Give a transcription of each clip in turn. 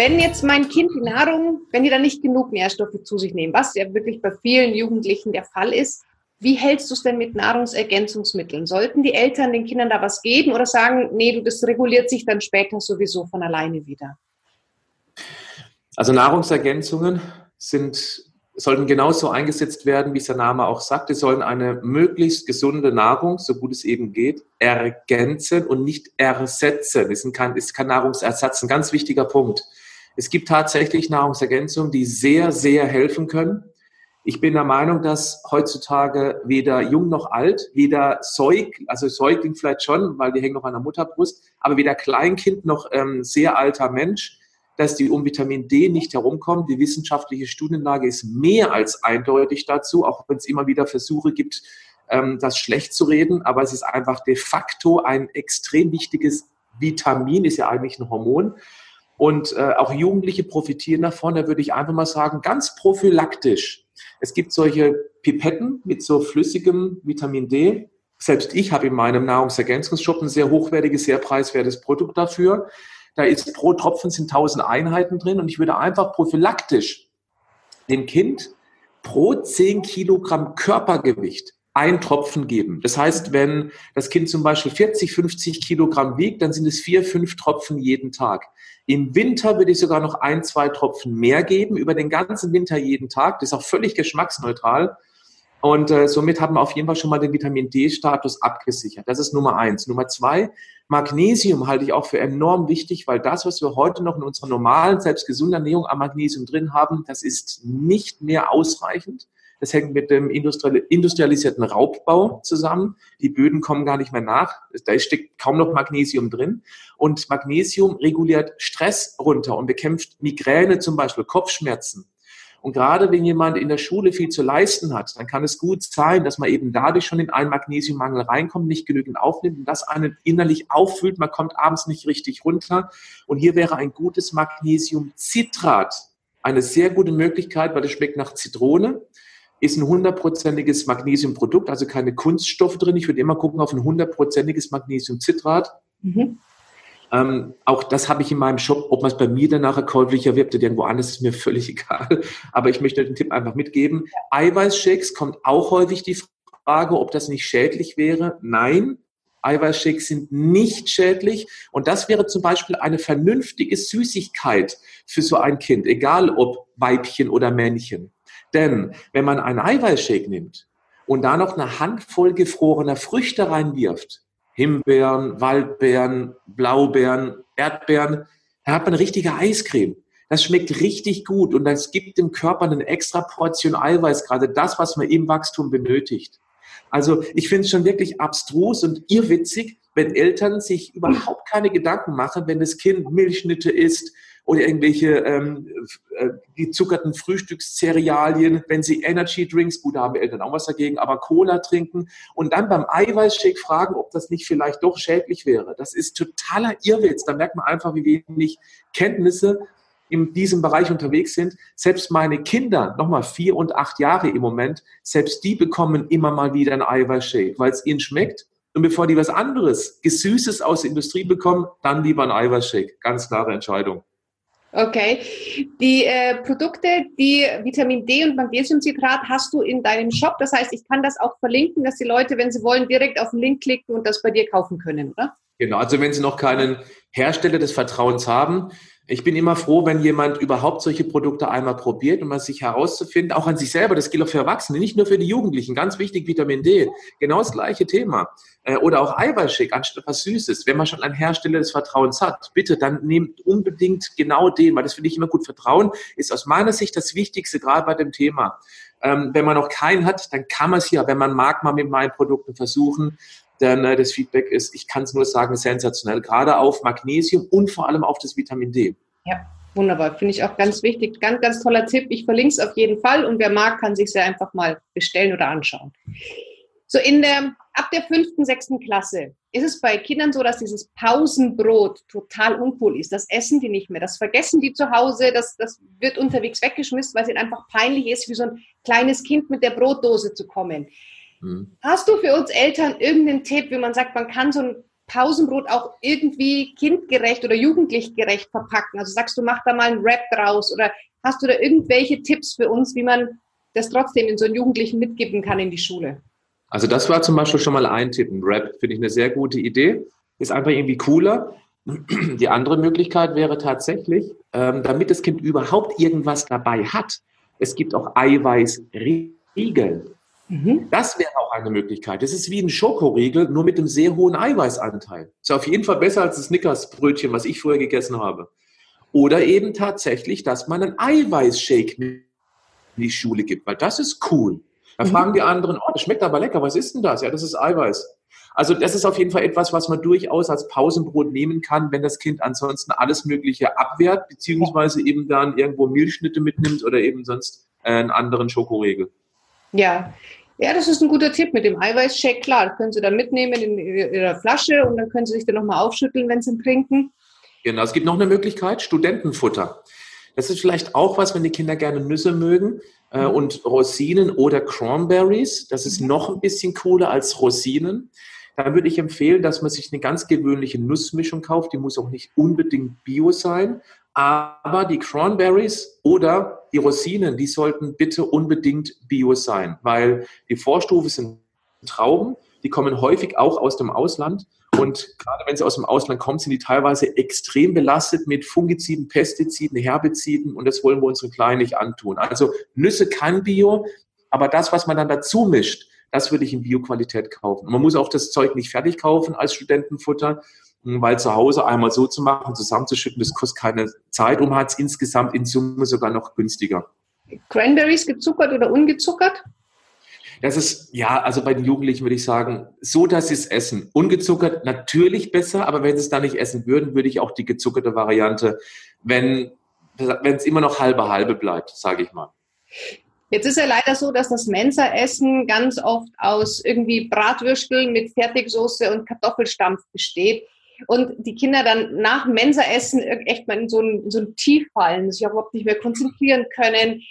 Wenn jetzt mein Kind die Nahrung, wenn die dann nicht genug Nährstoffe zu sich nehmen, was ja wirklich bei vielen Jugendlichen der Fall ist, wie hältst du es denn mit Nahrungsergänzungsmitteln? Sollten die Eltern den Kindern da was geben oder sagen, nee, du, das reguliert sich dann später sowieso von alleine wieder? Also Nahrungsergänzungen sind, sollten genauso eingesetzt werden, wie es der Name auch sagt. Sie sollen eine möglichst gesunde Nahrung, so gut es eben geht, ergänzen und nicht ersetzen. Das ist kein, ist kein Nahrungsersatz, ein ganz wichtiger Punkt. Es gibt tatsächlich Nahrungsergänzungen, die sehr, sehr helfen können. Ich bin der Meinung, dass heutzutage weder jung noch alt, weder Säug, also Säugling vielleicht schon, weil die hängen noch an der Mutterbrust, aber weder Kleinkind noch ähm, sehr alter Mensch, dass die um Vitamin D nicht herumkommen. Die wissenschaftliche Studienlage ist mehr als eindeutig dazu, auch wenn es immer wieder Versuche gibt, ähm, das schlecht zu reden, aber es ist einfach de facto ein extrem wichtiges Vitamin, ist ja eigentlich ein Hormon. Und äh, auch Jugendliche profitieren davon. Da würde ich einfach mal sagen, ganz prophylaktisch es gibt solche Pipetten mit so flüssigem Vitamin D. Selbst ich habe in meinem Nahrungsergänzungsshop ein sehr hochwertiges, sehr preiswertes Produkt dafür. Da ist pro Tropfen sind 1000 Einheiten drin und ich würde einfach prophylaktisch dem Kind pro 10 Kilogramm Körpergewicht ein Tropfen geben. Das heißt, wenn das Kind zum Beispiel 40, 50 Kilogramm wiegt, dann sind es vier, fünf Tropfen jeden Tag. Im Winter würde ich sogar noch ein, zwei Tropfen mehr geben, über den ganzen Winter jeden Tag. Das ist auch völlig geschmacksneutral. Und äh, somit haben wir auf jeden Fall schon mal den Vitamin D-Status abgesichert. Das ist Nummer eins. Nummer zwei, Magnesium halte ich auch für enorm wichtig, weil das, was wir heute noch in unserer normalen, selbst gesunden Ernährung am Magnesium drin haben, das ist nicht mehr ausreichend. Das hängt mit dem industrialisierten Raubbau zusammen. Die Böden kommen gar nicht mehr nach. Da steckt kaum noch Magnesium drin. Und Magnesium reguliert Stress runter und bekämpft Migräne zum Beispiel, Kopfschmerzen. Und gerade wenn jemand in der Schule viel zu leisten hat, dann kann es gut sein, dass man eben dadurch schon in einen Magnesiummangel reinkommt, nicht genügend aufnimmt und das einen innerlich auffüllt. Man kommt abends nicht richtig runter. Und hier wäre ein gutes Magnesiumcitrat eine sehr gute Möglichkeit, weil es schmeckt nach Zitrone ist ein hundertprozentiges Magnesiumprodukt, also keine Kunststoffe drin. Ich würde immer gucken auf ein hundertprozentiges Magnesiumcitrat. Mhm. Ähm, auch das habe ich in meinem Shop. Ob man es bei mir dann nachher käuflich erwirbt oder irgendwo anders, ist mir völlig egal. Aber ich möchte den Tipp einfach mitgeben. Eiweißshakes kommt auch häufig die Frage, ob das nicht schädlich wäre. Nein, Eiweißshakes sind nicht schädlich. Und das wäre zum Beispiel eine vernünftige Süßigkeit für so ein Kind, egal ob Weibchen oder Männchen. Denn wenn man einen Eiweißshake nimmt und da noch eine Handvoll gefrorener Früchte reinwirft, Himbeeren, Waldbeeren, Blaubeeren, Erdbeeren, da hat man richtige Eiscreme. Das schmeckt richtig gut und das gibt dem Körper eine extra Portion Eiweiß, gerade das, was man im Wachstum benötigt. Also ich finde es schon wirklich abstrus und irrwitzig, wenn Eltern sich überhaupt keine Gedanken machen, wenn das Kind Milchschnitte isst, oder irgendwelche ähm, äh, gezuckerten Frühstückscerealien, wenn sie Energy Drinks, gut, da haben Eltern auch was dagegen, aber Cola trinken und dann beim Eiweißshake fragen, ob das nicht vielleicht doch schädlich wäre. Das ist totaler Irrwitz. Da merkt man einfach, wie wenig Kenntnisse in diesem Bereich unterwegs sind. Selbst meine Kinder, nochmal vier und acht Jahre im Moment, selbst die bekommen immer mal wieder ein Eiweißshake, weil es ihnen schmeckt. Und bevor die was anderes, Gesüßes aus der Industrie bekommen, dann lieber ein Eiweißshake. Ganz klare Entscheidung. Okay. Die äh, Produkte, die Vitamin D und Magnesiumcitrat hast du in deinem Shop. Das heißt, ich kann das auch verlinken, dass die Leute, wenn sie wollen, direkt auf den Link klicken und das bei dir kaufen können, oder? Genau. Also wenn sie noch keinen Hersteller des Vertrauens haben, ich bin immer froh, wenn jemand überhaupt solche Produkte einmal probiert, um mal sich herauszufinden, auch an sich selber, das gilt auch für Erwachsene, nicht nur für die Jugendlichen, ganz wichtig, Vitamin D, genau das gleiche Thema. Äh, oder auch Eiweißschick anstatt was Süßes. Wenn man schon einen Hersteller des Vertrauens hat, bitte, dann nehmt unbedingt genau den, weil das finde ich immer gut. Vertrauen ist aus meiner Sicht das Wichtigste, gerade bei dem Thema. Ähm, wenn man noch keinen hat, dann kann man es ja, wenn man mag, mal mit meinen Produkten versuchen denn äh, das Feedback ist, ich kann es nur sagen, sensationell, gerade auf Magnesium und vor allem auf das Vitamin D. Ja, wunderbar. Finde ich auch ganz wichtig. Ganz, ganz toller Tipp. Ich verlinke es auf jeden Fall und wer mag, kann sich sehr einfach mal bestellen oder anschauen. So in der, ab der fünften, sechsten Klasse ist es bei Kindern so, dass dieses Pausenbrot total uncool ist. Das essen die nicht mehr. Das vergessen die zu Hause. Das, das wird unterwegs weggeschmissen, weil es ihnen einfach peinlich ist, wie so ein kleines Kind mit der Brotdose zu kommen. Mhm. Hast du für uns Eltern irgendeinen Tipp, wie man sagt, man kann so ein Pausenbrot auch irgendwie kindgerecht oder jugendlichgerecht verpacken? Also sagst du, mach da mal ein Rap draus oder hast du da irgendwelche Tipps für uns, wie man das trotzdem in so einen Jugendlichen mitgeben kann in die Schule? Also das war zum Beispiel schon mal ein Tipp. Ein Rap finde ich eine sehr gute Idee. Ist einfach irgendwie cooler. Die andere Möglichkeit wäre tatsächlich, ähm, damit das Kind überhaupt irgendwas dabei hat. Es gibt auch Eiweißriegel. Mhm. Das wäre auch eine Möglichkeit. Das ist wie ein Schokoriegel, nur mit einem sehr hohen Eiweißanteil. Ist auf jeden Fall besser als das Snickers-Brötchen, was ich früher gegessen habe. Oder eben tatsächlich, dass man einen Eiweißshake in die Schule gibt, weil das ist cool. Da mhm. fragen die anderen, oh, das schmeckt aber lecker, was ist denn das? Ja, das ist Eiweiß. Also das ist auf jeden Fall etwas, was man durchaus als Pausenbrot nehmen kann, wenn das Kind ansonsten alles Mögliche abwehrt, beziehungsweise eben dann irgendwo Milchschnitte mitnimmt oder eben sonst einen anderen Schokoriegel. Ja, ja, das ist ein guter Tipp mit dem Eiweißshake. Klar, das können Sie dann mitnehmen in Ihrer Flasche und dann können Sie sich dann nochmal aufschütteln, wenn Sie ihn trinken. Genau, es gibt noch eine Möglichkeit, Studentenfutter. Das ist vielleicht auch was, wenn die Kinder gerne Nüsse mögen äh, mhm. und Rosinen oder Cranberries. Das ist noch ein bisschen cooler als Rosinen. Da würde ich empfehlen, dass man sich eine ganz gewöhnliche Nussmischung kauft. Die muss auch nicht unbedingt bio sein, aber die Cranberries oder die Rosinen, die sollten bitte unbedingt bio sein, weil die Vorstufe sind Trauben, die kommen häufig auch aus dem Ausland. Und gerade wenn sie aus dem Ausland kommen, sind die teilweise extrem belastet mit Fungiziden, Pestiziden, Herbiziden und das wollen wir unseren Kleinen nicht antun. Also Nüsse kann Bio, aber das, was man dann dazu mischt, das würde ich in Bio-Qualität kaufen. Und man muss auch das Zeug nicht fertig kaufen als Studentenfutter, weil zu Hause einmal so zu machen, zusammenzuschütten, das kostet keine Zeit und hat es insgesamt in Summe sogar noch günstiger. Cranberries gezuckert oder ungezuckert? Das ist, ja, also bei den Jugendlichen würde ich sagen, so, dass sie es essen. Ungezuckert natürlich besser, aber wenn sie es da nicht essen würden, würde ich auch die gezuckerte Variante, wenn wenn es immer noch halbe halbe bleibt, sage ich mal. Jetzt ist ja leider so, dass das Mensa-Essen ganz oft aus irgendwie Bratwürsteln mit Fertigsoße und Kartoffelstampf besteht und die Kinder dann nach Mensa-Essen echt mal in so ein, in so ein Tief fallen, sich überhaupt nicht mehr konzentrieren können.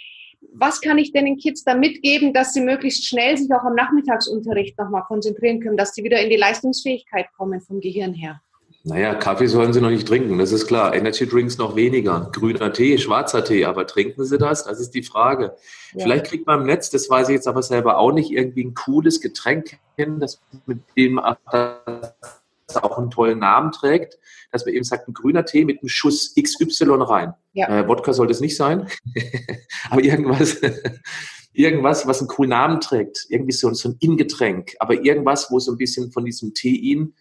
Was kann ich denn den Kids da mitgeben, dass sie möglichst schnell sich auch am Nachmittagsunterricht nochmal konzentrieren können, dass sie wieder in die Leistungsfähigkeit kommen vom Gehirn her? Naja, Kaffee sollen sie noch nicht trinken, das ist klar. Energy Drinks noch weniger. Grüner Tee, schwarzer Tee, aber trinken sie das? Das ist die Frage. Ja. Vielleicht kriegt man im Netz, das weiß ich jetzt aber selber auch nicht, irgendwie ein cooles Getränk hin, das mit dem auch einen tollen Namen trägt, dass man eben sagt, ein grüner Tee mit einem Schuss XY rein. Ja. Äh, Wodka sollte es nicht sein, aber irgendwas, irgendwas, was einen coolen Namen trägt, irgendwie so, so ein Ingetränk, aber irgendwas, wo so ein bisschen von diesem Tein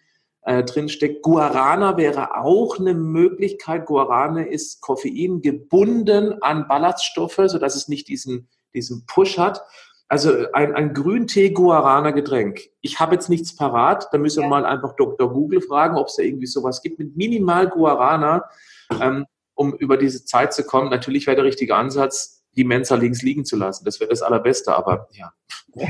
äh, drinsteckt. Guarana wäre auch eine Möglichkeit. Guarana ist Koffein gebunden an Ballaststoffe, sodass es nicht diesen, diesen Push hat. Also ein, ein Grüntee-Guarana-Getränk. Ich habe jetzt nichts parat, da müssen wir ja. mal einfach Dr. Google fragen, ob es da irgendwie sowas gibt mit minimal Guarana, ähm, um über diese Zeit zu kommen. Natürlich wäre der richtige Ansatz, die Mensa links liegen zu lassen. Das wäre das Allerbeste, aber ja,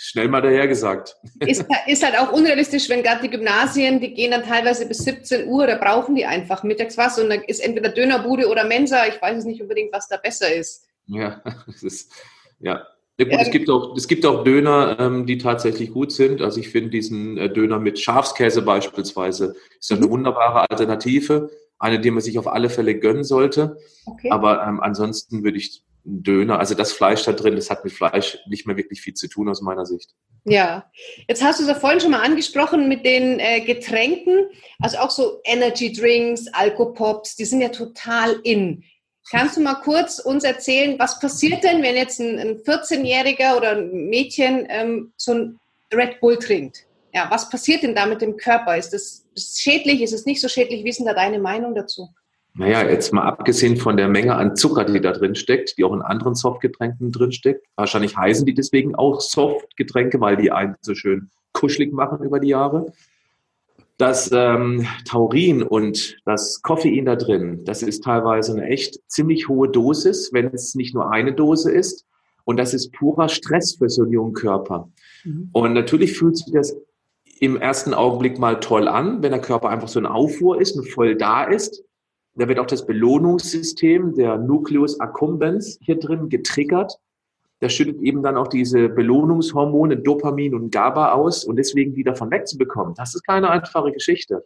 schnell mal daher gesagt. Ist, ist halt auch unrealistisch, wenn gerade die Gymnasien, die gehen dann teilweise bis 17 Uhr, da brauchen die einfach mittags was und dann ist entweder Dönerbude oder Mensa. Ich weiß es nicht unbedingt, was da besser ist. Ja, das ist, ja, ja, gut, es, gibt auch, es gibt auch Döner, ähm, die tatsächlich gut sind. Also ich finde diesen äh, Döner mit Schafskäse beispielsweise ist eine mhm. wunderbare Alternative, eine, die man sich auf alle Fälle gönnen sollte. Okay. Aber ähm, ansonsten würde ich Döner, also das Fleisch da drin, das hat mit Fleisch nicht mehr wirklich viel zu tun aus meiner Sicht. Ja, jetzt hast du es ja vorhin schon mal angesprochen mit den äh, Getränken, also auch so Energy Drinks, Alkopops, die sind ja total in. Kannst du mal kurz uns erzählen, was passiert denn, wenn jetzt ein, ein 14-Jähriger oder ein Mädchen ähm, so ein Red Bull trinkt? Ja, was passiert denn da mit dem Körper? Ist das schädlich? Ist es nicht so schädlich? Wie ist denn da deine Meinung dazu? Naja, jetzt mal abgesehen von der Menge an Zucker, die da drin steckt, die auch in anderen Softgetränken drin steckt. Wahrscheinlich heißen die deswegen auch Softgetränke, weil die einen so schön kuschelig machen über die Jahre das ähm, Taurin und das Koffein da drin, das ist teilweise eine echt ziemlich hohe Dosis, wenn es nicht nur eine Dose ist. Und das ist purer Stress für so einen jungen Körper. Mhm. Und natürlich fühlt sich das im ersten Augenblick mal toll an, wenn der Körper einfach so eine Aufruhr ist und voll da ist. Da wird auch das Belohnungssystem, der Nucleus accumbens hier drin getriggert. das schüttet eben dann auch diese Belohnungshormone Dopamin und GABA aus und deswegen die davon wegzubekommen. Das ist keine einfache Geschichte.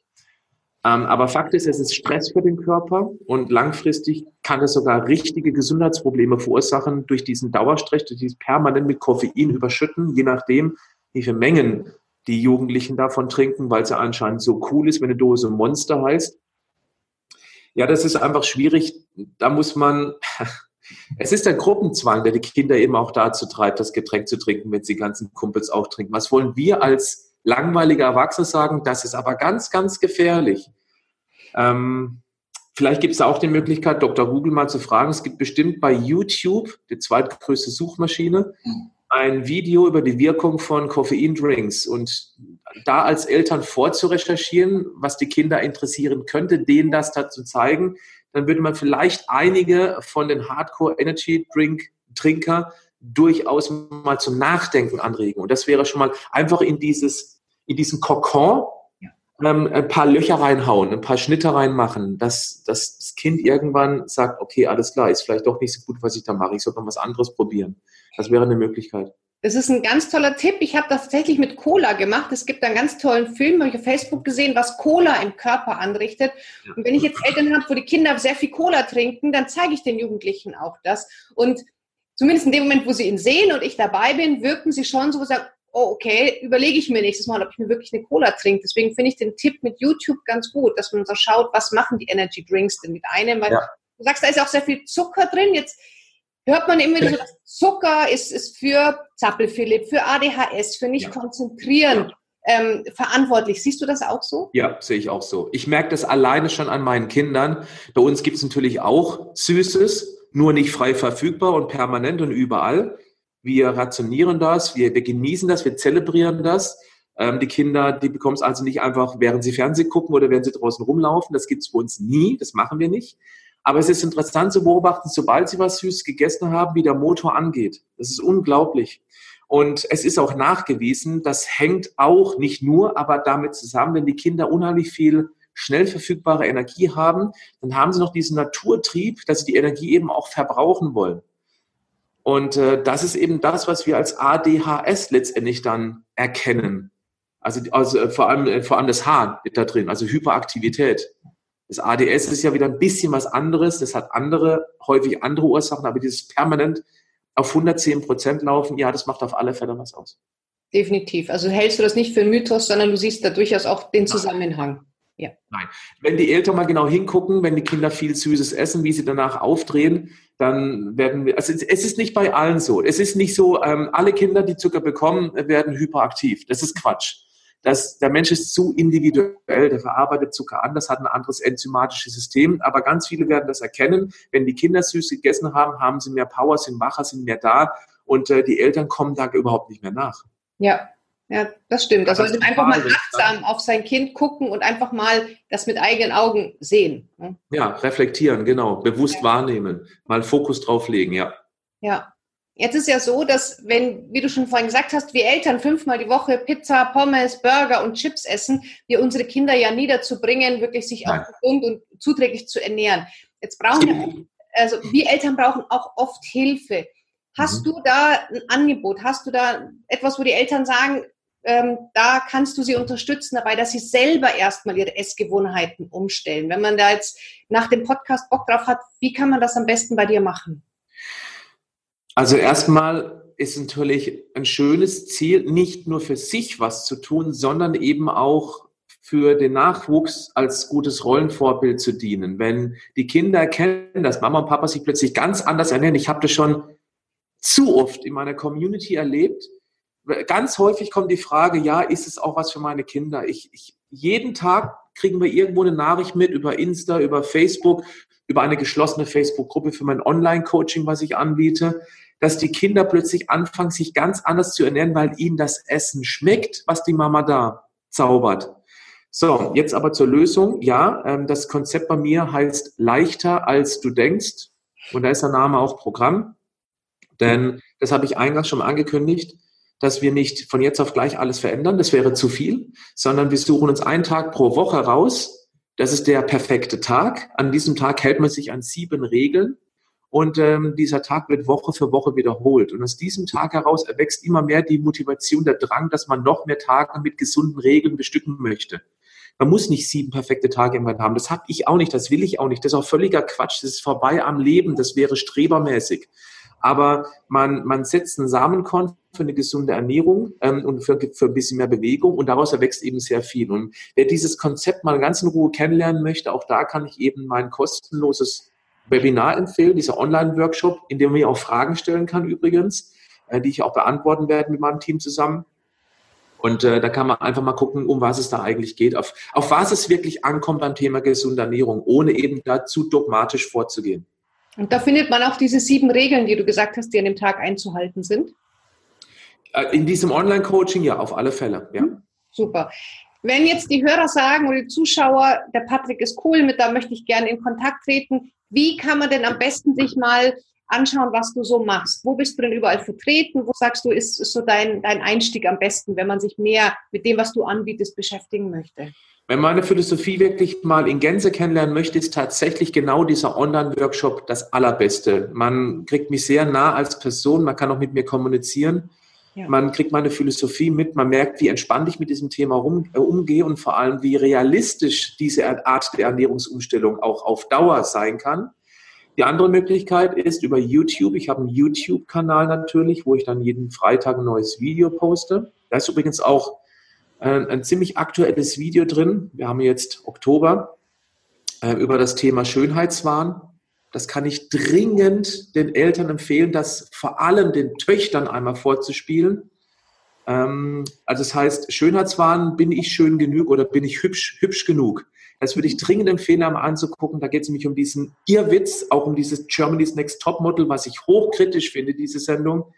Ähm, aber Fakt ist, es ist Stress für den Körper und langfristig kann es sogar richtige Gesundheitsprobleme verursachen durch diesen Dauerstress, durch dieses permanent mit Koffein überschütten, je nachdem, wie viele Mengen die Jugendlichen davon trinken, weil es ja anscheinend so cool ist, wenn eine Dose Monster heißt. Ja, das ist einfach schwierig. Da muss man, es ist der Gruppenzwang, der die Kinder eben auch dazu treibt, das Getränk zu trinken, wenn sie ganzen Kumpels auch trinken. Was wollen wir als langweilige Erwachsene sagen, das ist aber ganz, ganz gefährlich. Ähm, vielleicht gibt es auch die Möglichkeit, Dr. Google mal zu fragen. Es gibt bestimmt bei YouTube, die zweitgrößte Suchmaschine, ein Video über die Wirkung von Koffeindrinks und da als Eltern vorzurecherchieren, was die Kinder interessieren könnte, denen das dazu zeigen, dann würde man vielleicht einige von den Hardcore Energy Drink Trinker durchaus mal zum Nachdenken anregen. Und das wäre schon mal einfach in dieses, in diesen Kokon ähm, ein paar Löcher reinhauen, ein paar Schnitte reinmachen, dass, dass das Kind irgendwann sagt, okay, alles klar, ist vielleicht doch nicht so gut, was ich da mache. Ich sollte mal was anderes probieren. Das wäre eine Möglichkeit. Das ist ein ganz toller Tipp. Ich habe das tatsächlich mit Cola gemacht. Es gibt einen ganz tollen Film, habe ich auf Facebook gesehen, was Cola im Körper anrichtet. Und wenn ich jetzt Eltern habe, wo die Kinder sehr viel Cola trinken, dann zeige ich den Jugendlichen auch das. Und zumindest in dem Moment, wo sie ihn sehen und ich dabei bin, wirken sie schon so, sagen, oh, okay, überlege ich mir nächstes Mal, ob ich mir wirklich eine Cola trinke. Deswegen finde ich den Tipp mit YouTube ganz gut, dass man so schaut, was machen die Energy Drinks denn mit einem, weil ja. du sagst, da ist auch sehr viel Zucker drin. Jetzt hört man immer so, dass Zucker ist, ist für Zappelphilipp, für ADHS, für nicht ja. konzentrieren. Ähm, verantwortlich. Siehst du das auch so? Ja, sehe ich auch so. Ich merke das alleine schon an meinen Kindern. Bei uns gibt es natürlich auch Süßes, nur nicht frei verfügbar und permanent und überall. Wir rationieren das, wir, wir genießen das, wir zelebrieren das. Ähm, die Kinder, die bekommen es also nicht einfach, während sie Fernsehen gucken oder während sie draußen rumlaufen. Das gibt es bei uns nie, das machen wir nicht. Aber es ist interessant zu beobachten, sobald sie was Süßes gegessen haben, wie der Motor angeht. Das ist unglaublich. Und es ist auch nachgewiesen, das hängt auch nicht nur, aber damit zusammen, wenn die Kinder unheimlich viel schnell verfügbare Energie haben, dann haben sie noch diesen Naturtrieb, dass sie die Energie eben auch verbrauchen wollen. Und äh, das ist eben das, was wir als ADHS letztendlich dann erkennen. Also, also äh, vor, allem, äh, vor allem das H da drin, also Hyperaktivität. Das ADS ist ja wieder ein bisschen was anderes. Das hat andere, häufig andere Ursachen, aber dieses permanent auf 110 Prozent laufen, ja, das macht auf alle Fälle was aus. Definitiv. Also hältst du das nicht für einen Mythos, sondern du siehst da durchaus auch den Zusammenhang. Ja. Nein. Wenn die Eltern mal genau hingucken, wenn die Kinder viel Süßes essen, wie sie danach aufdrehen, dann werden wir, also es ist nicht bei allen so. Es ist nicht so, ähm, alle Kinder, die Zucker bekommen, werden hyperaktiv. Das ist Quatsch. Das, der Mensch ist zu individuell, der verarbeitet Zucker anders, hat ein anderes enzymatisches System, aber ganz viele werden das erkennen. Wenn die Kinder süß gegessen haben, haben sie mehr Power, sind wacher, sind mehr da und äh, die Eltern kommen da überhaupt nicht mehr nach. Ja, ja, das stimmt. Da sollte man einfach mal achtsam auf sein Kind gucken und einfach mal das mit eigenen Augen sehen. Ne? Ja, reflektieren, genau. Bewusst ja. wahrnehmen. Mal Fokus drauf legen, ja. Ja. Jetzt ist ja so, dass wenn, wie du schon vorhin gesagt hast, wir Eltern fünfmal die Woche Pizza, Pommes, Burger und Chips essen, wir unsere Kinder ja nie dazu bringen, wirklich sich Nein. auch gesund und zuträglich zu ernähren. Jetzt brauchen wir, also wir Eltern brauchen auch oft Hilfe. Hast mhm. du da ein Angebot? Hast du da etwas, wo die Eltern sagen, ähm, da kannst du sie unterstützen dabei, dass sie selber erstmal ihre Essgewohnheiten umstellen. Wenn man da jetzt nach dem Podcast Bock drauf hat, wie kann man das am besten bei dir machen? Also erstmal ist natürlich ein schönes Ziel, nicht nur für sich was zu tun, sondern eben auch für den Nachwuchs als gutes Rollenvorbild zu dienen. Wenn die Kinder erkennen, dass Mama und Papa sich plötzlich ganz anders ernähren, ich habe das schon zu oft in meiner Community erlebt, ganz häufig kommt die Frage, ja, ist es auch was für meine Kinder? Ich, ich, jeden Tag kriegen wir irgendwo eine Nachricht mit über Insta, über Facebook, über eine geschlossene Facebook-Gruppe für mein Online-Coaching, was ich anbiete, dass die Kinder plötzlich anfangen, sich ganz anders zu ernähren, weil ihnen das Essen schmeckt, was die Mama da zaubert. So, jetzt aber zur Lösung. Ja, ähm, das Konzept bei mir heißt leichter als du denkst. Und da ist der Name auch Programm. Denn das habe ich eingangs schon angekündigt dass wir nicht von jetzt auf gleich alles verändern, das wäre zu viel, sondern wir suchen uns einen Tag pro Woche raus. Das ist der perfekte Tag. An diesem Tag hält man sich an sieben Regeln und ähm, dieser Tag wird Woche für Woche wiederholt. Und aus diesem Tag heraus erwächst immer mehr die Motivation, der Drang, dass man noch mehr Tage mit gesunden Regeln bestücken möchte. Man muss nicht sieben perfekte Tage irgendwann haben. Das habe ich auch nicht, das will ich auch nicht. Das ist auch völliger Quatsch. Das ist vorbei am Leben. Das wäre strebermäßig. Aber man, man setzt einen Samenkorn für eine gesunde Ernährung ähm, und für, für ein bisschen mehr Bewegung und daraus erwächst eben sehr viel. Und wer dieses Konzept mal ganz in Ruhe kennenlernen möchte, auch da kann ich eben mein kostenloses Webinar empfehlen, dieser Online-Workshop, in dem man auch Fragen stellen kann übrigens, äh, die ich auch beantworten werde mit meinem Team zusammen. Und äh, da kann man einfach mal gucken, um was es da eigentlich geht, auf, auf was es wirklich ankommt beim Thema gesunde Ernährung, ohne eben dazu dogmatisch vorzugehen. Und da findet man auch diese sieben Regeln, die du gesagt hast, die an dem Tag einzuhalten sind? Äh, in diesem Online-Coaching ja, auf alle Fälle, ja. Hm, super. Wenn jetzt die Hörer sagen oder die Zuschauer, der Patrick ist cool, mit da möchte ich gerne in Kontakt treten, wie kann man denn am besten sich mal anschauen, was du so machst? Wo bist du denn überall vertreten? Wo sagst du, ist, ist so dein, dein Einstieg am besten, wenn man sich mehr mit dem, was du anbietest, beschäftigen möchte? Wenn meine Philosophie wirklich mal in Gänze kennenlernen möchte, ist tatsächlich genau dieser Online-Workshop das Allerbeste. Man kriegt mich sehr nah als Person, man kann auch mit mir kommunizieren. Ja. Man kriegt meine Philosophie mit, man merkt, wie entspannt ich mit diesem Thema rum, äh, umgehe und vor allem, wie realistisch diese Art der Ernährungsumstellung auch auf Dauer sein kann. Die andere Möglichkeit ist über YouTube. Ich habe einen YouTube-Kanal natürlich, wo ich dann jeden Freitag ein neues Video poste. Da ist übrigens auch ein, ziemlich aktuelles Video drin. Wir haben jetzt Oktober äh, über das Thema Schönheitswahn. Das kann ich dringend den Eltern empfehlen, das vor allem den Töchtern einmal vorzuspielen. Ähm, also das heißt, Schönheitswahn, bin ich schön genug oder bin ich hübsch, hübsch genug? Das würde ich dringend empfehlen, einmal anzugucken. Da geht es nämlich um diesen Irrwitz, auch um dieses Germany's Next Top Model, was ich hochkritisch finde, diese Sendung.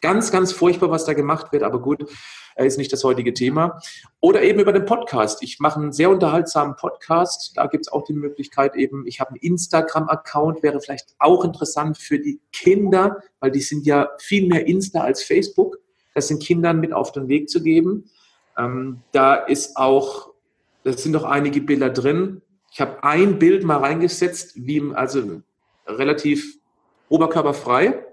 Ganz, ganz furchtbar, was da gemacht wird, aber gut, ist nicht das heutige Thema. Oder eben über den Podcast. Ich mache einen sehr unterhaltsamen Podcast. Da gibt es auch die Möglichkeit eben, ich habe einen Instagram-Account, wäre vielleicht auch interessant für die Kinder, weil die sind ja viel mehr Insta als Facebook. Das sind Kindern mit auf den Weg zu geben. Ähm, da ist auch, da sind noch einige Bilder drin. Ich habe ein Bild mal reingesetzt, wie also relativ oberkörperfrei.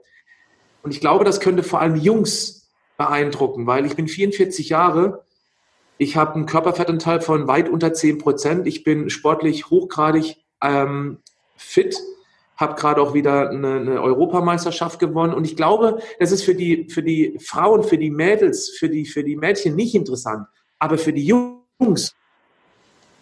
Und ich glaube, das könnte vor allem Jungs beeindrucken, weil ich bin 44 Jahre, ich habe einen Körperfettanteil von weit unter 10 Prozent, ich bin sportlich hochgradig ähm, fit, habe gerade auch wieder eine, eine, Europameisterschaft gewonnen. Und ich glaube, das ist für die, für die Frauen, für die Mädels, für die, für die Mädchen nicht interessant, aber für die Jungs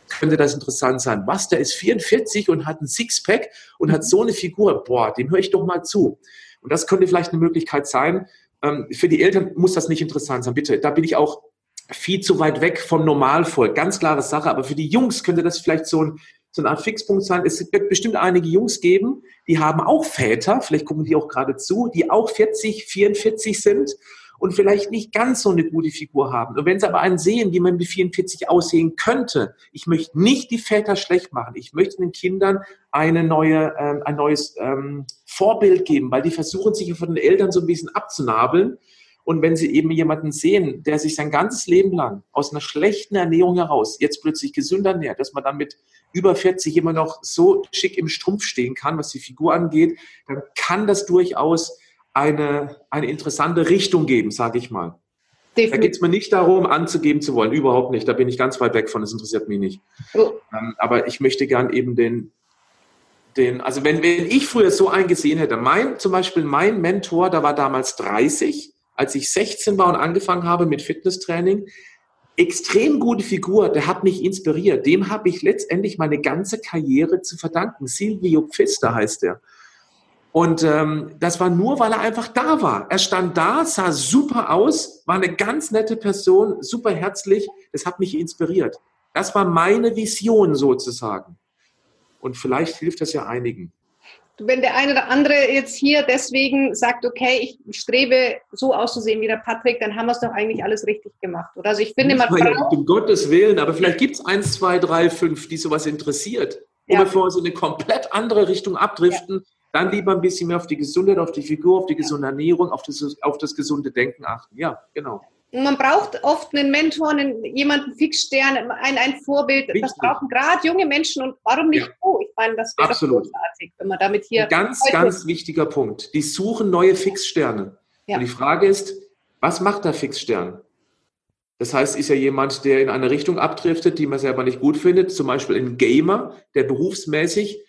könnte das interessant sein. Was, der ist 44 und hat ein Sixpack und hat so eine Figur, boah, dem höre ich doch mal zu. Und das könnte vielleicht eine Möglichkeit sein. Ähm, für die Eltern muss das nicht interessant sein, bitte. Da bin ich auch viel zu weit weg vom Normalvolk. Ganz klare Sache. Aber für die Jungs könnte das vielleicht so ein, so eine Art Fixpunkt sein. Es wird bestimmt einige Jungs geben, die haben auch Väter, vielleicht gucken die auch gerade zu, die auch 40, 44 sind und vielleicht nicht ganz so eine gute Figur haben. Und wenn sie aber einen sehen, wie man mit 44 aussehen könnte, ich möchte nicht die Väter schlecht machen. Ich möchte den Kindern eine neue, ähm, ein neues ähm, Vorbild geben, weil die versuchen sich von den Eltern so ein bisschen abzunabeln. Und wenn sie eben jemanden sehen, der sich sein ganzes Leben lang aus einer schlechten Ernährung heraus jetzt plötzlich gesünder ernährt, dass man dann mit über 40 immer noch so schick im Strumpf stehen kann, was die Figur angeht, dann kann das durchaus eine, eine interessante Richtung geben, sage ich mal. Definitiv. Da geht es mir nicht darum, anzugeben zu wollen, überhaupt nicht. Da bin ich ganz weit weg von, das interessiert mich nicht. Oh. Ähm, aber ich möchte gern eben den, den also wenn, wenn ich früher so eingesehen hätte, mein, zum Beispiel mein Mentor, da war damals 30, als ich 16 war und angefangen habe mit Fitnesstraining, extrem gute Figur, der hat mich inspiriert. Dem habe ich letztendlich meine ganze Karriere zu verdanken. Silvio Pfister heißt er. Und ähm, das war nur, weil er einfach da war. Er stand da, sah super aus, war eine ganz nette Person, super herzlich. Das hat mich inspiriert. Das war meine Vision sozusagen. Und vielleicht hilft das ja einigen. Wenn der eine oder andere jetzt hier deswegen sagt, okay, ich strebe so auszusehen wie der Patrick, dann haben wir es doch eigentlich alles richtig gemacht. Oder? Also ich finde, man braucht... Um Gottes Willen, aber vielleicht gibt es eins, zwei, drei, fünf, die sowas interessiert. Ja. Oder bevor sie in eine komplett andere Richtung abdriften, ja dann lieber ein bisschen mehr auf die Gesundheit, auf die Figur, auf die gesunde Ernährung, auf das, auf das gesunde Denken achten. Ja, genau. man braucht oft einen Mentor, einen, jemanden Fixstern, ein, ein Vorbild. Richtig. Das brauchen gerade junge Menschen und warum nicht ja. du? Ich meine, das wäre großartig, wenn man damit hier. Ein ganz, ganz wichtiger Punkt. Die suchen neue Fixsterne. Ja. Und die Frage ist, was macht der Fixstern? Das heißt, ist ja jemand, der in eine Richtung abdriftet, die man selber nicht gut findet, zum Beispiel ein Gamer, der berufsmäßig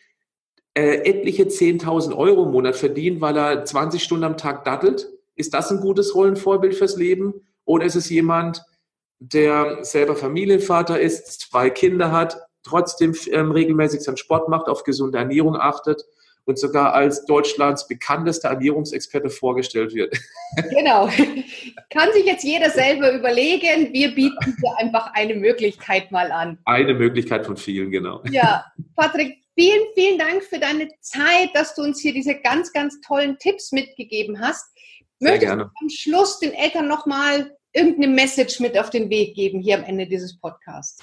äh, etliche 10.000 Euro im Monat verdient, weil er 20 Stunden am Tag dattelt. Ist das ein gutes Rollenvorbild fürs Leben? Oder ist es jemand, der selber Familienvater ist, zwei Kinder hat, trotzdem ähm, regelmäßig seinen Sport macht, auf gesunde Ernährung achtet und sogar als Deutschlands bekanntester Ernährungsexperte vorgestellt wird. Genau. Kann sich jetzt jeder selber überlegen. Wir bieten dir einfach eine Möglichkeit mal an. Eine Möglichkeit von vielen, genau. Ja, Patrick, vielen, vielen Dank für deine Zeit, dass du uns hier diese ganz, ganz tollen Tipps mitgegeben hast. Möchtest du am Schluss den Eltern nochmal irgendeine Message mit auf den Weg geben hier am Ende dieses Podcasts?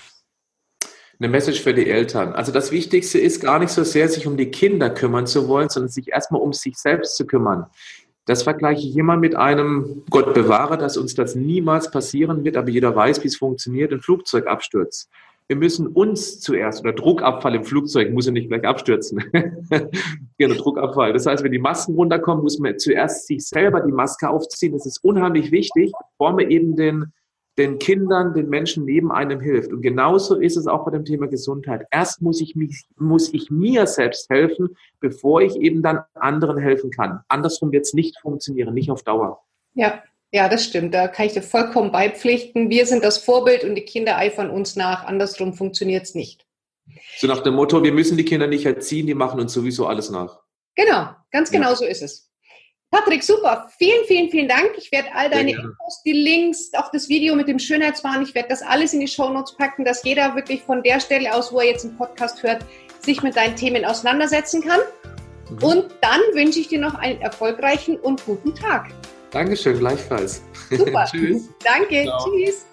Eine Message für die Eltern. Also das Wichtigste ist gar nicht so sehr, sich um die Kinder kümmern zu wollen, sondern sich erstmal um sich selbst zu kümmern. Das vergleiche ich immer mit einem, Gott bewahre, dass uns das niemals passieren wird, aber jeder weiß, wie es funktioniert, ein Flugzeugabsturz wir müssen uns zuerst, oder Druckabfall im Flugzeug muss ja nicht gleich abstürzen. genau, Druckabfall. Das heißt, wenn die Masken runterkommen, muss man zuerst sich selber die Maske aufziehen. Das ist unheimlich wichtig, bevor man eben den, den Kindern, den Menschen neben einem hilft. Und genauso ist es auch bei dem Thema Gesundheit. Erst muss ich, mich, muss ich mir selbst helfen, bevor ich eben dann anderen helfen kann. Andersrum wird es nicht funktionieren, nicht auf Dauer. Ja, ja, das stimmt. Da kann ich dir vollkommen beipflichten. Wir sind das Vorbild und die Kinder eifern uns nach. Andersrum funktioniert es nicht. So nach dem Motto, wir müssen die Kinder nicht erziehen, die machen uns sowieso alles nach. Genau, ganz genau ja. so ist es. Patrick, super. Vielen, vielen, vielen Dank. Ich werde all deine Infos, die Links, auch das Video mit dem Schönheitswahn, ich werde das alles in die Shownotes packen, dass jeder wirklich von der Stelle aus, wo er jetzt einen Podcast hört, sich mit deinen Themen auseinandersetzen kann. Mhm. Und dann wünsche ich dir noch einen erfolgreichen und guten Tag. Dankeschön, gleichfalls. Super. Tschüss. Danke. Ciao. Tschüss.